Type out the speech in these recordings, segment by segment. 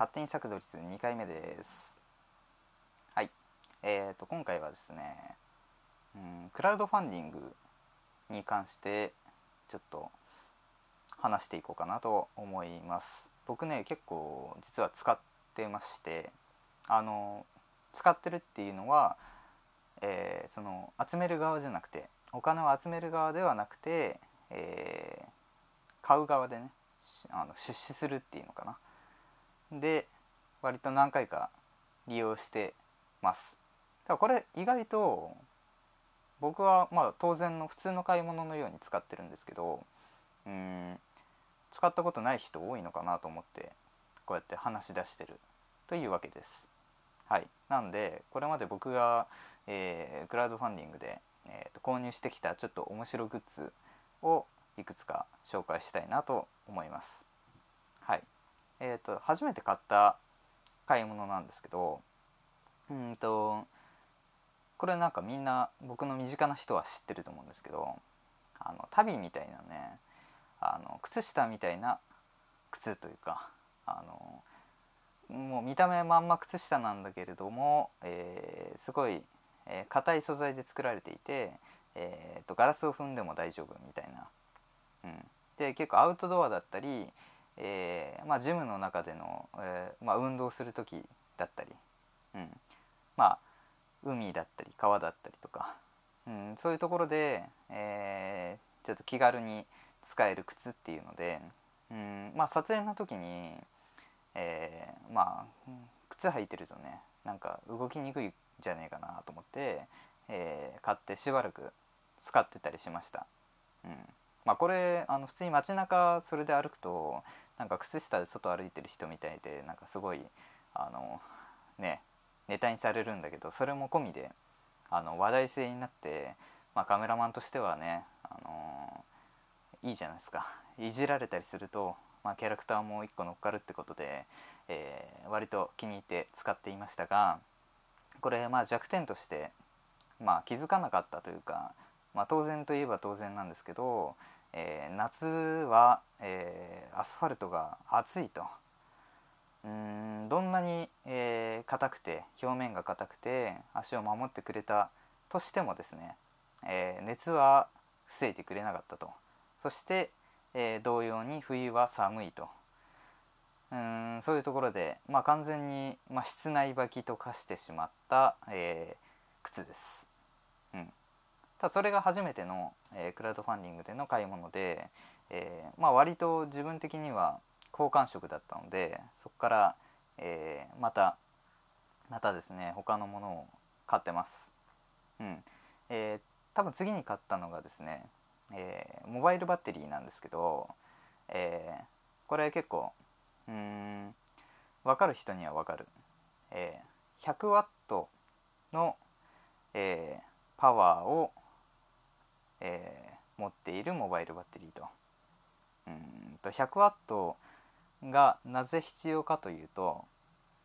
勝手に作動率2回目です。はい。えーと今回はですね、うん、クラウドファンディングに関してちょっと話していこうかなと思います。僕ね結構実は使ってましてあの使ってるっていうのは、えー、その集める側じゃなくてお金を集める側ではなくて、えー、買う側でねあの出資するっていうのかな。で割と何回か利用してますだこれ意外と僕はまあ当然の普通の買い物のように使ってるんですけどうん使ったことない人多いのかなと思ってこうやって話し出してるというわけです。はい、なんでこれまで僕が、えー、クラウドファンディングで、えーと、購入してきたちょっと面白グッズをいくつか紹介したいなと思います。えーと、初めて買った買い物なんですけどうんとこれなんかみんな僕の身近な人は知ってると思うんですけどあの足袋みたいなねあの靴下みたいな靴というかあのもう見た目まんま靴下なんだけれども、えー、すごい硬、えー、い素材で作られていて、えーと、ガラスを踏んでも大丈夫みたいな。うん、で結構アウトドアだったり、えーまあ、ジムの中での、えーまあ、運動する時だったり、うん、まあ海だったり川だったりとか、うん、そういうところで、えー、ちょっと気軽に使える靴っていうので、うん。まあ、撮影の時に、えー、まあ靴履いてるとねなんか動きにくいんじゃねえかなと思って、えー、買ってしばらく使ってたりしました。うん。まあ、これあの普通に街中それで歩くとなんか靴下で外歩いてる人みたいでなんかすごいあのねネタにされるんだけどそれも込みであの話題性になって、まあ、カメラマンとしてはね、あのいいじゃないですか。いじられたりすると、まあ、キャラクターも1個乗っかるってことで、えー、割と気に入って使っていましたがこれまあ弱点として、まあ、気づかなかったというか、まあ、当然といえば当然なんですけど、えー、夏は、えー、アスファルトが暑いと。うんどんなに硬、えー、くて表面が硬くて足を守ってくれたとしてもですね、えー、熱は防いでくれなかったと。そして、えー、同様に冬は寒いとうんそういうところで、まあ、完全に、まあ、室内履きと化してしまった、えー、靴です。うん、ただそれが初めての、えー、クラウドファンディングでの買い物で、えーまあ、割と自分的には好感触だったのでそこから、えー、またまたですね他のものを買ってます。うんえー、多分次に買ったのがですねえー、モバイルバッテリーなんですけど、えー、これ結構うん分かる人には分かる、えー、100ワットの、えー、パワーを、えー、持っているモバイルバッテリーと。うんと100ワットがなぜ必要かというと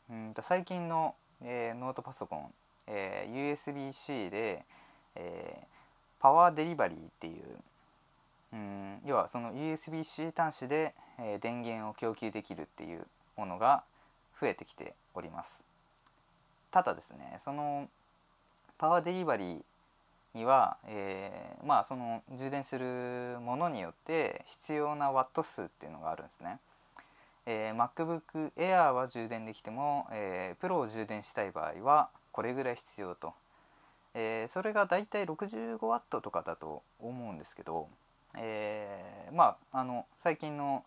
うんと最近の、えー、ノートパソコン、えー、USB-C で、えー、パワーデリバリーっていううん要はその USB-C 端子で、えー、電源を供給できるっていうものが増えてきております。ただですねそのパワーデリバリーには、えー、まあその充電するものによって必要なワット数っていうのがあるんですね。えー、MacBook Air は充電できても、えー、Pro を充電したい場合はこれぐらい必要と、えー、それがだいたい 65W とかだと思うんですけど、えー、まああの最近の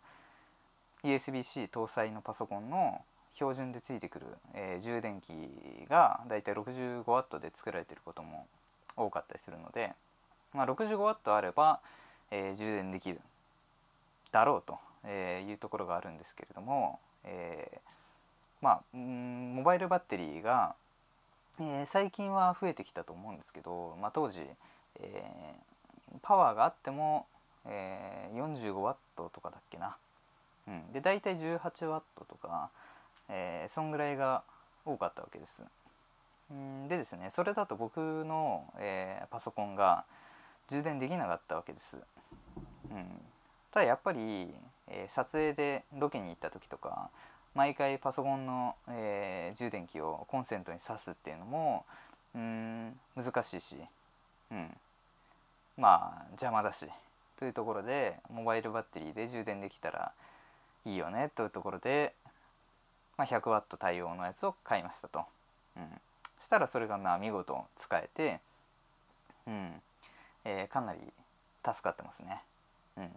USB-C 搭載のパソコンの標準でついてくる、えー、充電器がだいたい 65W で作られていることも多かったりするので、まあ、65W あれば、えー、充電できるだろうと、えいうところがあるんですけれども、えまあモバイルバッテリーが、え最近は増えてきたと思うんですけど、まあ、当時、えパワーがあってもえー、45W とかだっけな、うん、で大体 18W とか、えー、そんぐらいが多かったわけです。でですねそれだと僕の、えー、パソコンが充電できなかったわけです。うん、ただやっぱり、えー、撮影でロケに行った時とか毎回パソコンの、えー、充電器をコンセントに挿すっていうのもうん難しいし、うん、まあ邪魔だしというところでモバイルバッテリーで充電できたらいいよねというところで、まあ、100W 対応のやつを買いましたと。うん、したらそれがまあ見事使えて、うんえー、かなり助かってますね。うん、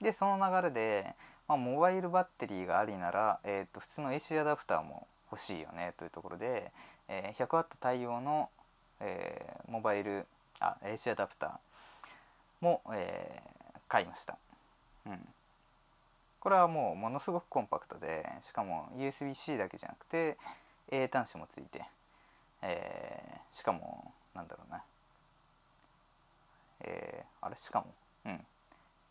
でその流れで、まあ、モバイルバッテリーがありなら、えー、と普通の AC アダプターも欲しいよねというところで、えー、100W 対応の、えー、モバイルあ AC アダプターも、えー、買いました。うんこれはもうものすごくコンパクトでしかも USB-C だけじゃなくて A 端子もついて、えー、しかもなんだろうな。えー、あれしかも？うん。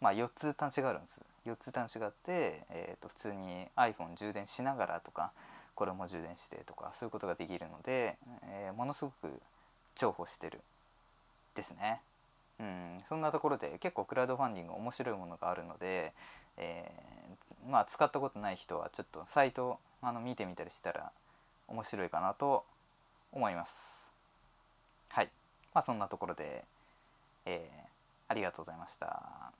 まあ4つ端子があるんです。4つ端子があって、えー、と普通に iPhone 充電しながらとかこれも充電してとかそういうことができるので、えー、ものすごく重宝してる。ですね。うん、そんなところで結構クラウドファンディング面白いものがあるので、えー、まあ使ったことない人はちょっとサイトあの見てみたりしたら面白いかなと思います。はい、まあ、そんなところで、えー、ありがとうございました。